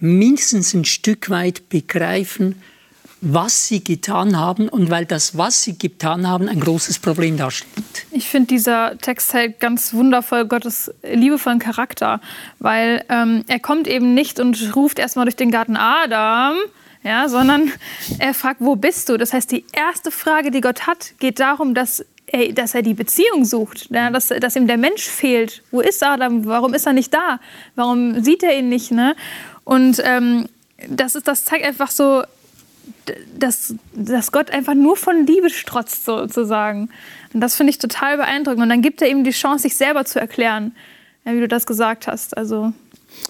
Speaker 2: mindestens ein Stück weit begreifen, was sie getan haben und weil das, was sie getan haben, ein großes Problem darstellt.
Speaker 5: Ich finde, dieser Text halt ganz wundervoll Gottes liebevollen Charakter, weil ähm, er kommt eben nicht und ruft erstmal durch den Garten Adam, ja, sondern er fragt, wo bist du? Das heißt, die erste Frage, die Gott hat, geht darum, dass er, dass er die Beziehung sucht, ja, dass, dass ihm der Mensch fehlt. Wo ist Adam? Warum ist er nicht da? Warum sieht er ihn nicht? Ne? Und ähm, das, ist, das zeigt einfach so, dass, dass Gott einfach nur von Liebe strotzt, sozusagen. Und das finde ich total beeindruckend. Und dann gibt er ihm die Chance, sich selber zu erklären, wie du das gesagt hast. Also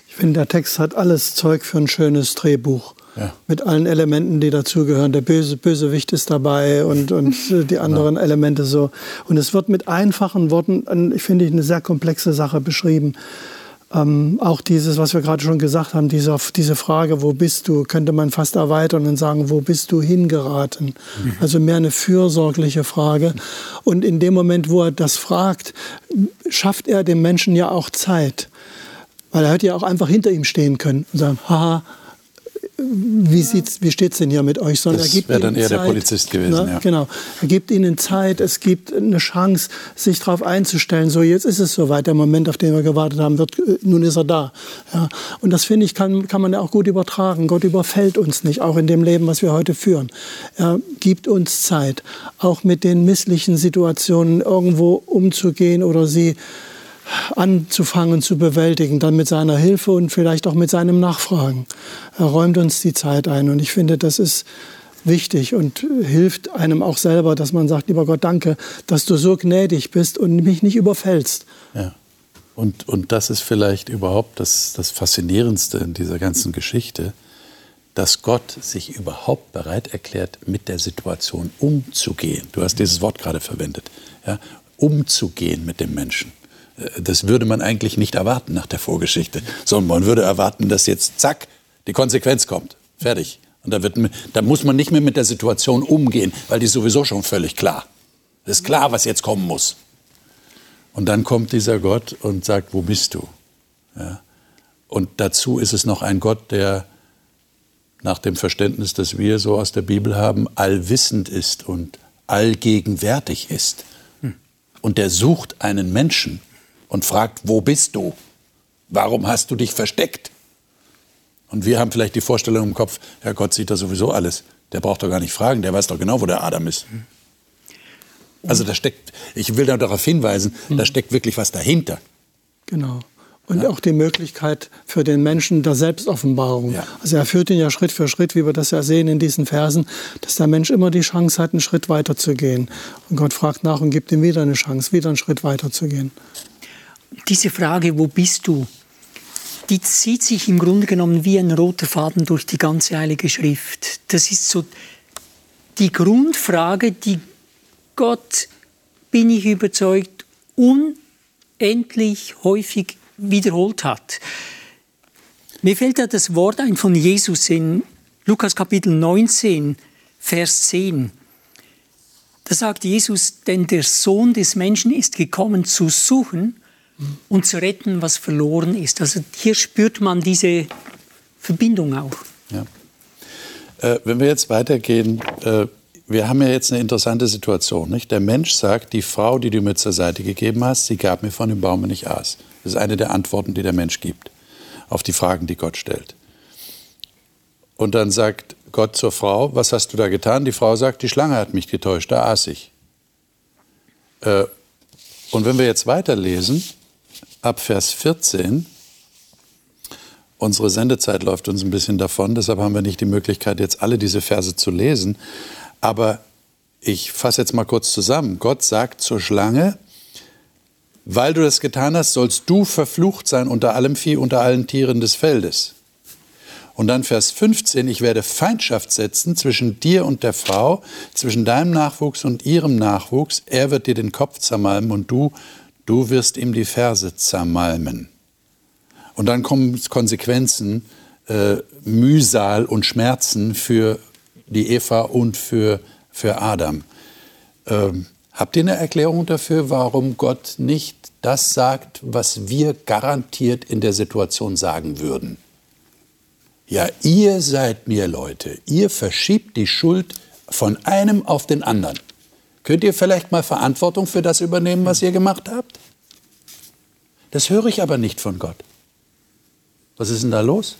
Speaker 3: ich finde, der Text hat alles Zeug für ein schönes Drehbuch. Ja. Mit allen Elementen, die dazugehören. Der böse Bösewicht ist dabei und, und die anderen ja. Elemente so. Und es wird mit einfachen Worten, ich finde, eine sehr komplexe Sache beschrieben. Ähm, auch dieses, was wir gerade schon gesagt haben, diese, diese Frage, wo bist du, könnte man fast erweitern und sagen, wo bist du hingeraten? Mhm. Also mehr eine fürsorgliche Frage. Und in dem Moment, wo er das fragt, schafft er dem Menschen ja auch Zeit. Weil er hätte ja auch einfach hinter ihm stehen können und sagen, haha, wie, sieht's, wie steht es denn hier mit euch?
Speaker 1: Sondern das wäre dann eher Zeit, der Polizist gewesen. Ne?
Speaker 3: Ja. Genau. Er gibt ihnen Zeit, es gibt eine Chance, sich darauf einzustellen. So, jetzt ist es soweit, der Moment, auf den wir gewartet haben, wird, äh, nun ist er da. Ja. Und das finde ich, kann, kann man ja auch gut übertragen. Gott überfällt uns nicht, auch in dem Leben, was wir heute führen. Er gibt uns Zeit, auch mit den misslichen Situationen irgendwo umzugehen oder sie anzufangen zu bewältigen, dann mit seiner Hilfe und vielleicht auch mit seinem Nachfragen. Er räumt uns die Zeit ein und ich finde, das ist wichtig und hilft einem auch selber, dass man sagt, lieber Gott, danke, dass du so gnädig bist und mich nicht überfällst.
Speaker 1: Ja. Und, und das ist vielleicht überhaupt das, das Faszinierendste in dieser ganzen Geschichte, dass Gott sich überhaupt bereit erklärt, mit der Situation umzugehen. Du hast dieses Wort gerade verwendet. Ja? Umzugehen mit dem Menschen. Das würde man eigentlich nicht erwarten nach der Vorgeschichte, sondern man würde erwarten, dass jetzt zack die Konsequenz kommt. Fertig. Und da, wird, da muss man nicht mehr mit der Situation umgehen, weil die ist sowieso schon völlig klar. Es ist klar, was jetzt kommen muss. Und dann kommt dieser Gott und sagt, wo bist du? Ja. Und dazu ist es noch ein Gott, der nach dem Verständnis, das wir so aus der Bibel haben, allwissend ist und allgegenwärtig ist. Hm. Und der sucht einen Menschen, und fragt, wo bist du? Warum hast du dich versteckt? Und wir haben vielleicht die Vorstellung im Kopf, Herr Gott sieht da sowieso alles. Der braucht doch gar nicht fragen, der weiß doch genau, wo der Adam ist. Also da steckt, ich will darauf hinweisen, da mhm. steckt wirklich was dahinter.
Speaker 3: Genau. Und ja. auch die Möglichkeit für den Menschen der Selbstoffenbarung. Ja. Also er führt ihn ja Schritt für Schritt, wie wir das ja sehen in diesen Versen, dass der Mensch immer die Chance hat, einen Schritt weiter zu gehen. Und Gott fragt nach und gibt ihm wieder eine Chance, wieder einen Schritt weiter zu gehen
Speaker 2: diese Frage, wo bist du, die zieht sich im Grunde genommen wie ein roter Faden durch die ganze Heilige Schrift. Das ist so die Grundfrage, die Gott, bin ich überzeugt, unendlich häufig wiederholt hat. Mir fällt da das Wort ein von Jesus in Lukas Kapitel 19, Vers 10. Da sagt Jesus, denn der Sohn des Menschen ist gekommen zu suchen und zu retten, was verloren ist. Also hier spürt man diese Verbindung auch.
Speaker 1: Ja. Äh, wenn wir jetzt weitergehen, äh, wir haben ja jetzt eine interessante Situation. Nicht? Der Mensch sagt, die Frau, die du mir zur Seite gegeben hast, sie gab mir von dem Baum nicht aß. Das ist eine der Antworten, die der Mensch gibt auf die Fragen, die Gott stellt. Und dann sagt Gott zur Frau, was hast du da getan? Die Frau sagt, die Schlange hat mich getäuscht, da aß ich. Äh, und wenn wir jetzt weiterlesen, ab Vers 14. Unsere Sendezeit läuft uns ein bisschen davon, deshalb haben wir nicht die Möglichkeit, jetzt alle diese Verse zu lesen. Aber ich fasse jetzt mal kurz zusammen. Gott sagt zur Schlange, weil du das getan hast, sollst du verflucht sein unter allem Vieh, unter allen Tieren des Feldes. Und dann Vers 15, ich werde Feindschaft setzen zwischen dir und der Frau, zwischen deinem Nachwuchs und ihrem Nachwuchs. Er wird dir den Kopf zermalmen und du, du wirst ihm die Ferse zermalmen. Und dann kommen Konsequenzen, äh, Mühsal und Schmerzen für die Eva und für, für Adam. Ähm, habt ihr eine Erklärung dafür, warum Gott nicht das sagt, was wir garantiert in der Situation sagen würden? Ja, ihr seid mir Leute, ihr verschiebt die Schuld von einem auf den anderen. Könnt ihr vielleicht mal Verantwortung für das übernehmen, was ihr gemacht habt? Das höre ich aber nicht von Gott. Was ist denn da los?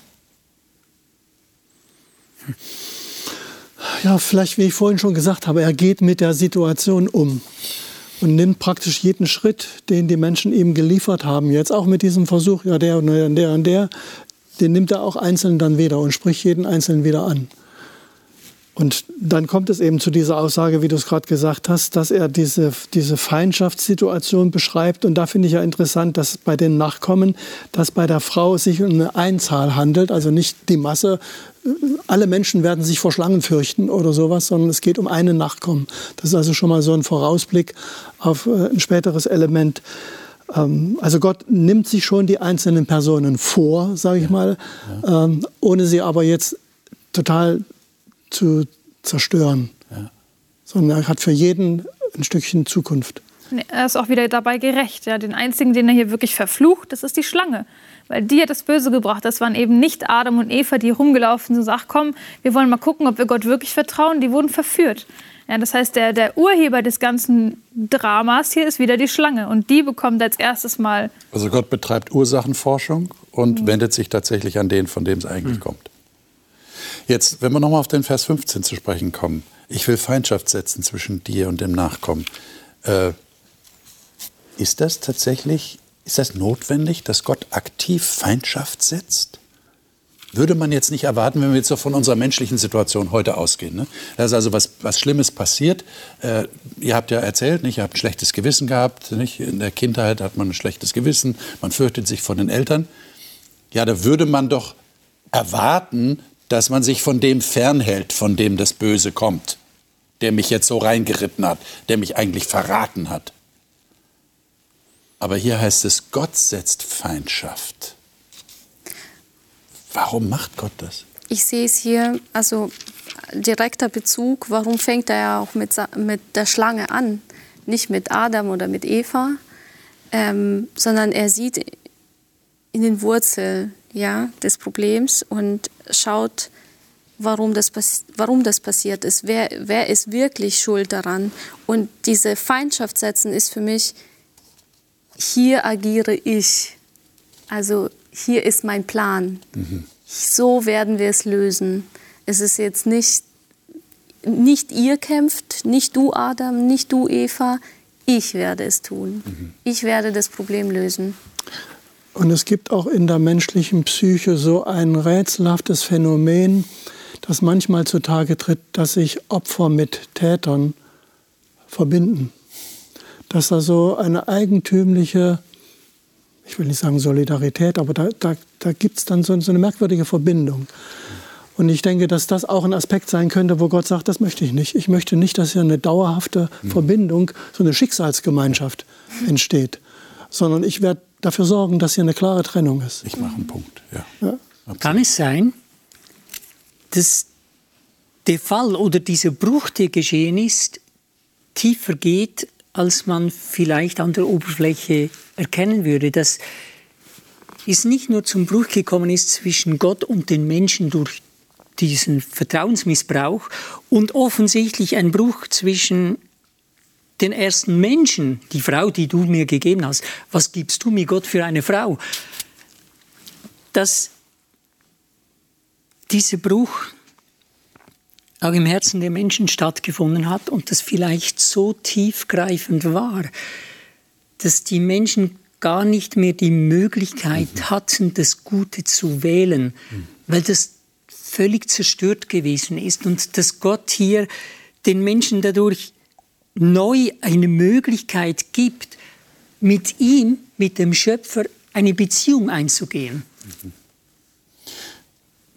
Speaker 3: Ja, vielleicht, wie ich vorhin schon gesagt habe, er geht mit der Situation um und nimmt praktisch jeden Schritt, den die Menschen ihm geliefert haben, jetzt auch mit diesem Versuch, ja, der und der und der den nimmt er auch einzeln dann wieder und spricht jeden Einzelnen wieder an. Und dann kommt es eben zu dieser Aussage, wie du es gerade gesagt hast, dass er diese, diese Feindschaftssituation beschreibt. Und da finde ich ja interessant, dass bei den Nachkommen, dass bei der Frau sich um eine Einzahl handelt, also nicht die Masse. Alle Menschen werden sich vor Schlangen fürchten oder sowas, sondern es geht um einen Nachkommen. Das ist also schon mal so ein Vorausblick auf äh, ein späteres Element. Ähm, also Gott nimmt sich schon die einzelnen Personen vor, sage ich mal. Ähm, ohne sie aber jetzt total zu zerstören. Ja. Sondern er hat für jeden ein Stückchen Zukunft.
Speaker 5: Er ist auch wieder dabei gerecht. Ja. Den einzigen, den er hier wirklich verflucht, das ist die Schlange. Weil die hat das Böse gebracht. Das waren eben nicht Adam und Eva, die rumgelaufen sind und sagen, komm, wir wollen mal gucken, ob wir Gott wirklich vertrauen. Die wurden verführt. Ja, das heißt, der, der Urheber des ganzen Dramas hier ist wieder die Schlange. Und die bekommt als erstes mal.
Speaker 1: Also Gott betreibt Ursachenforschung und mhm. wendet sich tatsächlich an den, von dem es eigentlich mhm. kommt. Jetzt, wenn wir nochmal auf den Vers 15 zu sprechen kommen. Ich will Feindschaft setzen zwischen dir und dem Nachkommen. Äh, ist das tatsächlich, ist das notwendig, dass Gott aktiv Feindschaft setzt? Würde man jetzt nicht erwarten, wenn wir jetzt so von unserer menschlichen Situation heute ausgehen. Ne? Da ist also was, was Schlimmes passiert. Äh, ihr habt ja erzählt, nicht? ihr habt ein schlechtes Gewissen gehabt. Nicht? In der Kindheit hat man ein schlechtes Gewissen, man fürchtet sich vor den Eltern. Ja, da würde man doch erwarten, dass man sich von dem fernhält, von dem das Böse kommt, der mich jetzt so reingeritten hat, der mich eigentlich verraten hat. Aber hier heißt es, Gott setzt Feindschaft. Warum macht Gott das?
Speaker 4: Ich sehe es hier, also direkter Bezug, warum fängt er ja auch mit, mit der Schlange an? Nicht mit Adam oder mit Eva, ähm, sondern er sieht in den Wurzeln ja, des Problems und schaut, warum das, warum das passiert ist. Wer, wer ist wirklich schuld daran? Und diese Feindschaft setzen ist für mich, hier agiere ich. Also hier ist mein Plan. Mhm. So werden wir es lösen. Es ist jetzt nicht, nicht ihr kämpft, nicht du Adam, nicht du Eva. Ich werde es tun. Mhm. Ich werde das Problem lösen.
Speaker 3: Und es gibt auch in der menschlichen Psyche so ein rätselhaftes Phänomen, das manchmal zutage tritt, dass sich Opfer mit Tätern verbinden. Dass da so eine eigentümliche, ich will nicht sagen Solidarität, aber da, da, da gibt es dann so, so eine merkwürdige Verbindung. Und ich denke, dass das auch ein Aspekt sein könnte, wo Gott sagt, das möchte ich nicht. Ich möchte nicht, dass hier eine dauerhafte mhm. Verbindung, so eine Schicksalsgemeinschaft entsteht, sondern ich werde dafür sorgen, dass hier eine klare Trennung ist.
Speaker 1: Ich mache einen Punkt, ja.
Speaker 2: ja. Kann es sein, dass der Fall oder dieser Bruch, der geschehen ist, tiefer geht, als man vielleicht an der Oberfläche erkennen würde, dass es nicht nur zum Bruch gekommen ist zwischen Gott und den Menschen durch diesen Vertrauensmissbrauch und offensichtlich ein Bruch zwischen den ersten Menschen, die Frau, die du mir gegeben hast, was gibst du mir Gott für eine Frau? Dass dieser Bruch auch im Herzen der Menschen stattgefunden hat und das vielleicht so tiefgreifend war, dass die Menschen gar nicht mehr die Möglichkeit mhm. hatten, das Gute zu wählen, mhm. weil das völlig zerstört gewesen ist und dass Gott hier den Menschen dadurch neu eine Möglichkeit gibt, mit ihm, mit dem Schöpfer, eine Beziehung einzugehen.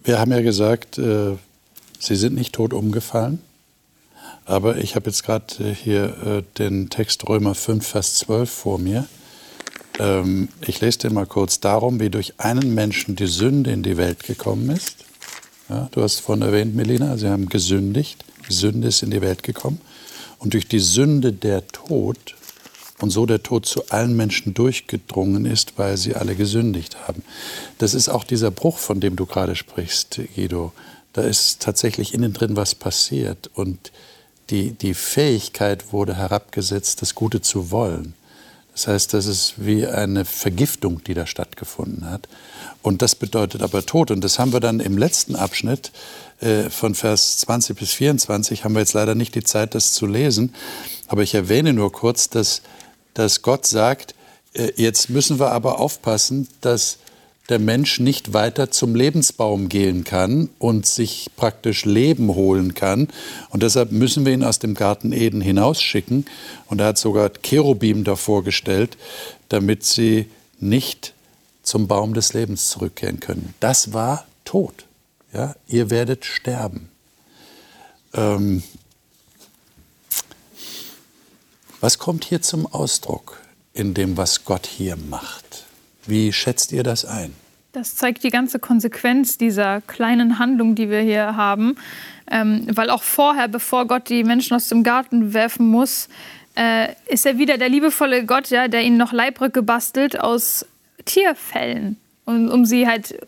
Speaker 1: wir haben ja gesagt, äh, Sie sind nicht tot umgefallen. Aber ich habe jetzt gerade äh, hier äh, den Text Römer 5, Vers 12 vor mir. Ähm, ich lese den mal kurz. Darum, wie durch einen Menschen die Sünde in die Welt gekommen ist. Ja, du hast vorhin erwähnt, Melina, sie haben gesündigt. Die Sünde ist in die Welt gekommen. Und durch die Sünde der Tod und so der Tod zu allen Menschen durchgedrungen ist, weil sie alle gesündigt haben. Das ist auch dieser Bruch, von dem du gerade sprichst, Guido. Da ist tatsächlich innen drin was passiert und die, die Fähigkeit wurde herabgesetzt, das Gute zu wollen. Das heißt, das ist wie eine Vergiftung, die da stattgefunden hat. Und das bedeutet aber Tod. Und das haben wir dann im letzten Abschnitt äh, von Vers 20 bis 24, haben wir jetzt leider nicht die Zeit, das zu lesen. Aber ich erwähne nur kurz, dass, dass Gott sagt, äh, jetzt müssen wir aber aufpassen, dass der Mensch nicht weiter zum Lebensbaum gehen kann und sich praktisch Leben holen kann. Und deshalb müssen wir ihn aus dem Garten Eden hinausschicken. Und er hat sogar Cherubim davor gestellt, damit sie nicht zum Baum des Lebens zurückkehren können. Das war Tod. Ja, ihr werdet sterben. Ähm, was kommt hier zum Ausdruck in dem, was Gott hier macht? Wie schätzt ihr das ein?
Speaker 5: Das zeigt die ganze Konsequenz dieser kleinen Handlung, die wir hier haben. Ähm, weil auch vorher, bevor Gott die Menschen aus dem Garten werfen muss, äh, ist er wieder der liebevolle Gott, ja, der ihnen noch Leibrücke bastelt aus Tierfällen, um, um sie halt äh,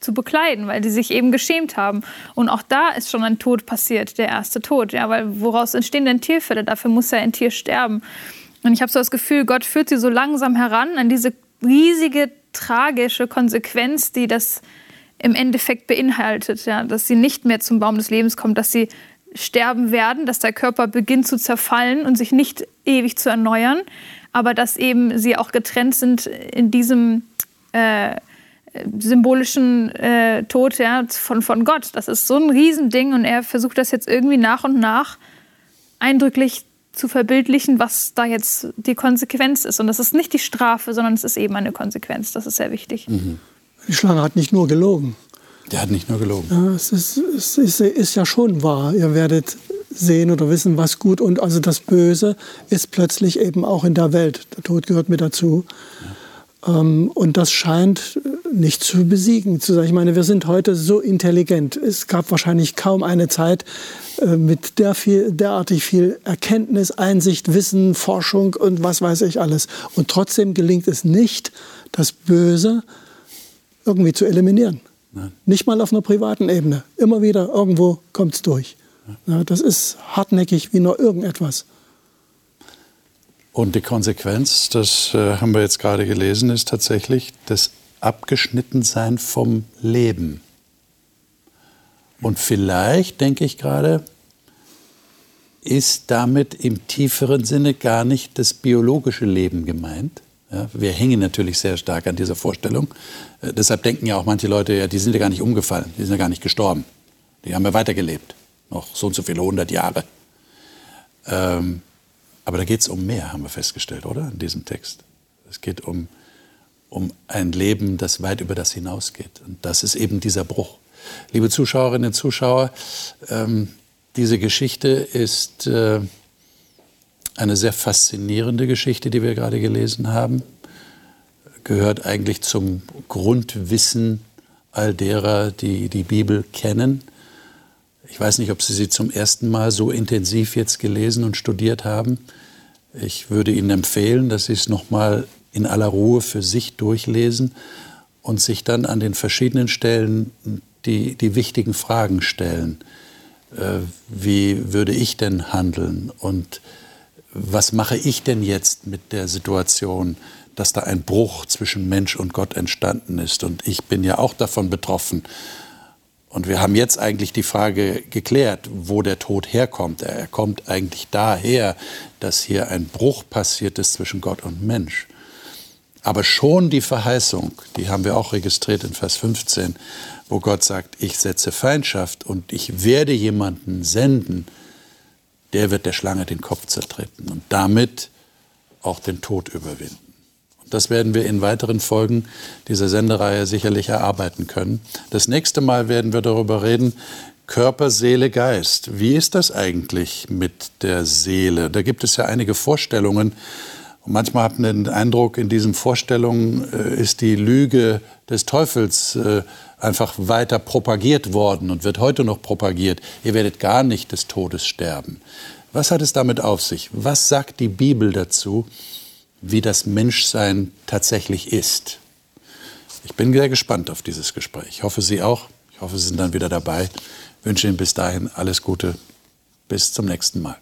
Speaker 5: zu bekleiden, weil die sich eben geschämt haben. Und auch da ist schon ein Tod passiert, der erste Tod. Ja, weil woraus entstehen denn Tierfälle? Dafür muss ja ein Tier sterben. Und ich habe so das Gefühl, Gott führt sie so langsam heran an diese riesige tragische Konsequenz, die das im Endeffekt beinhaltet, ja, dass sie nicht mehr zum Baum des Lebens kommt, dass sie sterben werden, dass der Körper beginnt zu zerfallen und sich nicht ewig zu erneuern, aber dass eben sie auch getrennt sind in diesem äh, symbolischen äh, Tod ja, von, von Gott. Das ist so ein Riesending und er versucht das jetzt irgendwie nach und nach eindrücklich zu verbildlichen, was da jetzt die Konsequenz ist. Und das ist nicht die Strafe, sondern es ist eben eine Konsequenz. Das ist sehr wichtig. Mhm.
Speaker 3: Die Schlange hat nicht nur gelogen.
Speaker 1: Der hat nicht nur gelogen.
Speaker 3: Ja, es, ist, es ist, ist, ja schon wahr. Ihr werdet sehen oder wissen, was gut und also das Böse ist plötzlich eben auch in der Welt. Der Tod gehört mit dazu. Ja. Ähm, und das scheint nicht zu besiegen zu sein. Ich meine, wir sind heute so intelligent. Es gab wahrscheinlich kaum eine Zeit äh, mit der viel, derartig viel Erkenntnis, Einsicht, Wissen, Forschung und was weiß ich alles. Und trotzdem gelingt es nicht, das Böse irgendwie zu eliminieren. Nein. Nicht mal auf einer privaten Ebene. Immer wieder irgendwo kommt es durch. Ja, das ist hartnäckig wie nur irgendetwas.
Speaker 1: Und die Konsequenz, das äh, haben wir jetzt gerade gelesen, ist tatsächlich das Abgeschnittensein vom Leben. Und vielleicht, denke ich gerade, ist damit im tieferen Sinne gar nicht das biologische Leben gemeint. Ja, wir hängen natürlich sehr stark an dieser Vorstellung. Äh, deshalb denken ja auch manche Leute, ja, die sind ja gar nicht umgefallen, die sind ja gar nicht gestorben. Die haben ja weitergelebt, noch so und so viele hundert Jahre. Ähm, aber da geht es um mehr, haben wir festgestellt, oder? In diesem Text. Es geht um, um ein Leben, das weit über das hinausgeht. Und das ist eben dieser Bruch. Liebe Zuschauerinnen und Zuschauer, ähm, diese Geschichte ist äh, eine sehr faszinierende Geschichte, die wir gerade gelesen haben. Gehört eigentlich zum Grundwissen all derer, die die Bibel kennen. Ich weiß nicht, ob Sie sie zum ersten Mal so intensiv jetzt gelesen und studiert haben. Ich würde Ihnen empfehlen, dass Sie es noch mal in aller Ruhe für sich durchlesen und sich dann an den verschiedenen Stellen die, die wichtigen Fragen stellen. Äh, wie würde ich denn handeln und was mache ich denn jetzt mit der Situation, dass da ein Bruch zwischen Mensch und Gott entstanden ist? Und ich bin ja auch davon betroffen. Und wir haben jetzt eigentlich die Frage geklärt, wo der Tod herkommt. Er kommt eigentlich daher, dass hier ein Bruch passiert ist zwischen Gott und Mensch. Aber schon die Verheißung, die haben wir auch registriert in Vers 15, wo Gott sagt, ich setze Feindschaft und ich werde jemanden senden, der wird der Schlange den Kopf zertreten und damit auch den Tod überwinden. Das werden wir in weiteren Folgen dieser Sendereihe sicherlich erarbeiten können. Das nächste Mal werden wir darüber reden, Körper, Seele, Geist. Wie ist das eigentlich mit der Seele? Da gibt es ja einige Vorstellungen. Und manchmal hat man den Eindruck, in diesen Vorstellungen äh, ist die Lüge des Teufels äh, einfach weiter propagiert worden und wird heute noch propagiert. Ihr werdet gar nicht des Todes sterben. Was hat es damit auf sich? Was sagt die Bibel dazu, wie das Menschsein tatsächlich ist? Ich bin sehr gespannt auf dieses Gespräch. Ich hoffe, Sie auch. Ich hoffe, Sie sind dann wieder dabei. Ich wünsche Ihnen bis dahin alles Gute. Bis zum nächsten Mal.